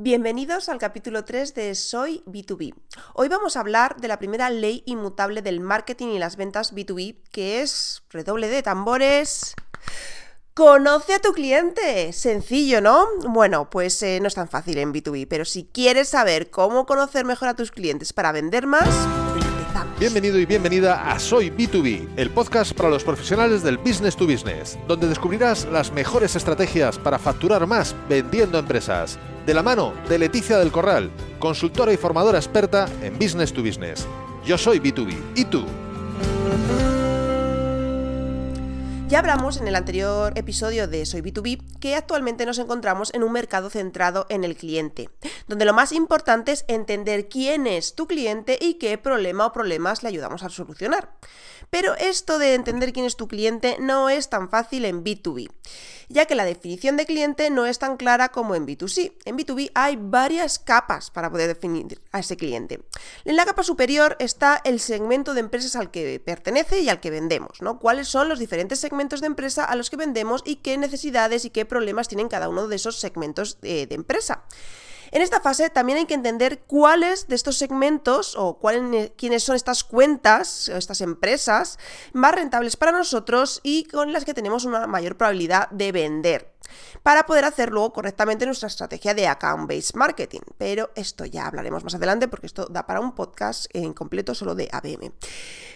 Bienvenidos al capítulo 3 de Soy B2B. Hoy vamos a hablar de la primera ley inmutable del marketing y las ventas B2B, que es, redoble de tambores, Conoce a tu cliente. Sencillo, ¿no? Bueno, pues eh, no es tan fácil en B2B, pero si quieres saber cómo conocer mejor a tus clientes para vender más, Bienvenido y bienvenida a Soy B2B, el podcast para los profesionales del business to business, donde descubrirás las mejores estrategias para facturar más vendiendo empresas de la mano de Leticia del Corral, consultora y formadora experta en Business to Business. Yo soy B2B. ¿Y tú? Ya hablamos en el anterior episodio de Soy B2B que actualmente nos encontramos en un mercado centrado en el cliente, donde lo más importante es entender quién es tu cliente y qué problema o problemas le ayudamos a solucionar. Pero esto de entender quién es tu cliente no es tan fácil en B2B, ya que la definición de cliente no es tan clara como en B2C. En B2B hay varias capas para poder definir a ese cliente. En la capa superior está el segmento de empresas al que pertenece y al que vendemos, ¿no? ¿Cuáles son los diferentes segmentos de empresa a los que vendemos y qué necesidades y qué problemas tienen cada uno de esos segmentos eh, de empresa? En esta fase también hay que entender cuáles de estos segmentos o cuáles, quiénes son estas cuentas o estas empresas más rentables para nosotros y con las que tenemos una mayor probabilidad de vender para poder hacer luego correctamente nuestra estrategia de account-based marketing. Pero esto ya hablaremos más adelante porque esto da para un podcast en completo solo de ABM.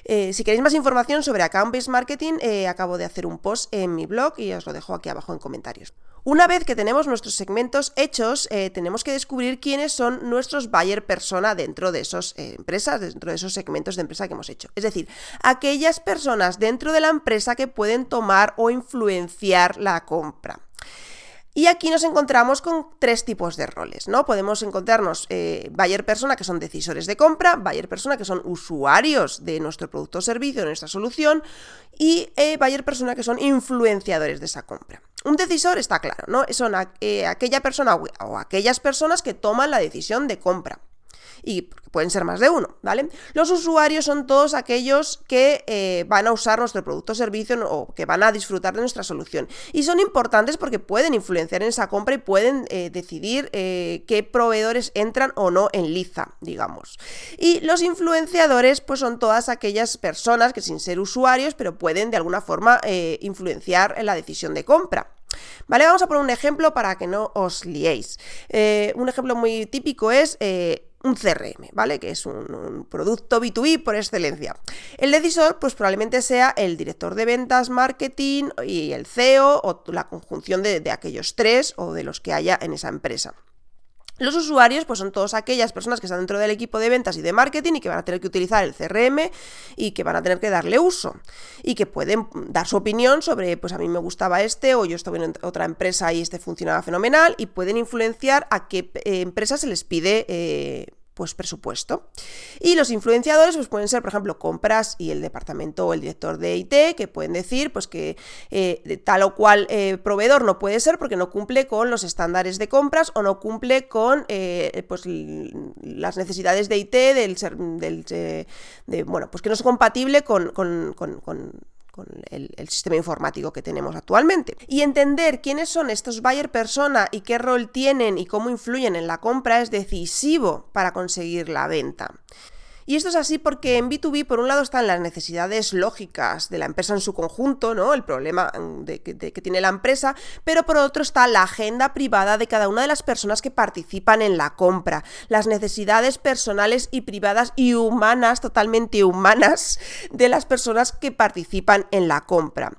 Eh, si queréis más información sobre account-based marketing, eh, acabo de hacer un post en mi blog y os lo dejo aquí abajo en comentarios. Una vez que tenemos nuestros segmentos hechos, eh, tenemos que descubrir quiénes son nuestros buyer persona dentro de esas empresas, dentro de esos segmentos de empresa que hemos hecho. Es decir, aquellas personas dentro de la empresa que pueden tomar o influenciar la compra. Y aquí nos encontramos con tres tipos de roles, ¿no? Podemos encontrarnos eh, buyer persona, que son decisores de compra, buyer persona, que son usuarios de nuestro producto o servicio, de nuestra solución, y eh, buyer persona, que son influenciadores de esa compra. Un decisor está claro, ¿no? Son eh, aquella persona o aquellas personas que toman la decisión de compra y pueden ser más de uno, ¿vale? Los usuarios son todos aquellos que eh, van a usar nuestro producto o servicio o que van a disfrutar de nuestra solución. Y son importantes porque pueden influenciar en esa compra y pueden eh, decidir eh, qué proveedores entran o no en liza, digamos. Y los influenciadores, pues son todas aquellas personas que sin ser usuarios, pero pueden de alguna forma influenciar en la decisión de compra. Vale, vamos a poner un ejemplo para que no os liéis. un ejemplo muy típico es un CRM, ¿vale? Que es un, producto B2B por excelencia. El decisor, pues probablemente sea el director de ventas, marketing y el CEO o la conjunción de aquellos tres o de los que haya en esa empresa. Los usuarios, pues son todas aquellas personas que están dentro del equipo de ventas y de marketing y que van a tener que utilizar el CRM y que van a tener que darle uso y que pueden dar su opinión sobre, pues a mí me gustaba este o yo estoy en otra empresa y este funcionaba fenomenal y pueden influenciar a qué eh, empresa se les pide eh, pues presupuesto. Y los influenciadores pues pueden ser, por ejemplo, compras y el departamento o el director de IT, que pueden decir pues que eh, tal o cual eh, proveedor no puede ser porque no cumple con los estándares de compras o no cumple con eh, pues, las necesidades de IT del, del de, bueno, pues que no es compatible con el, sistema informático que tenemos actualmente. Y entender quiénes son estos buyer persona y qué rol tienen y cómo influyen en la compra es decisivo para conseguir la venta. Y esto es así porque en B2B, por un lado, están las necesidades lógicas de la empresa en su conjunto, ¿no? El problema mm, de que, tiene la empresa, pero por otro está la agenda privada de cada una de las personas que participan en la compra, las necesidades personales y privadas y humanas, totalmente humanas, de las personas que participan en la compra.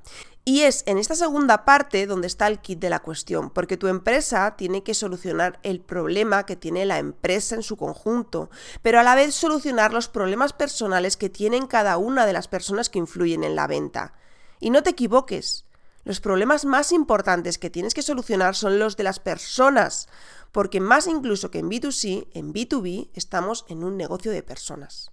Y es en esta segunda parte donde está el kit de la cuestión, porque tu empresa tiene que solucionar el problema que tiene la empresa en su conjunto, pero a la vez solucionar los problemas personales que tienen cada una de las personas que influyen en la venta. Y no te equivoques, los problemas más importantes que tienes que solucionar son los de las personas, porque más incluso que en B2C, en B2B estamos en un negocio de personas.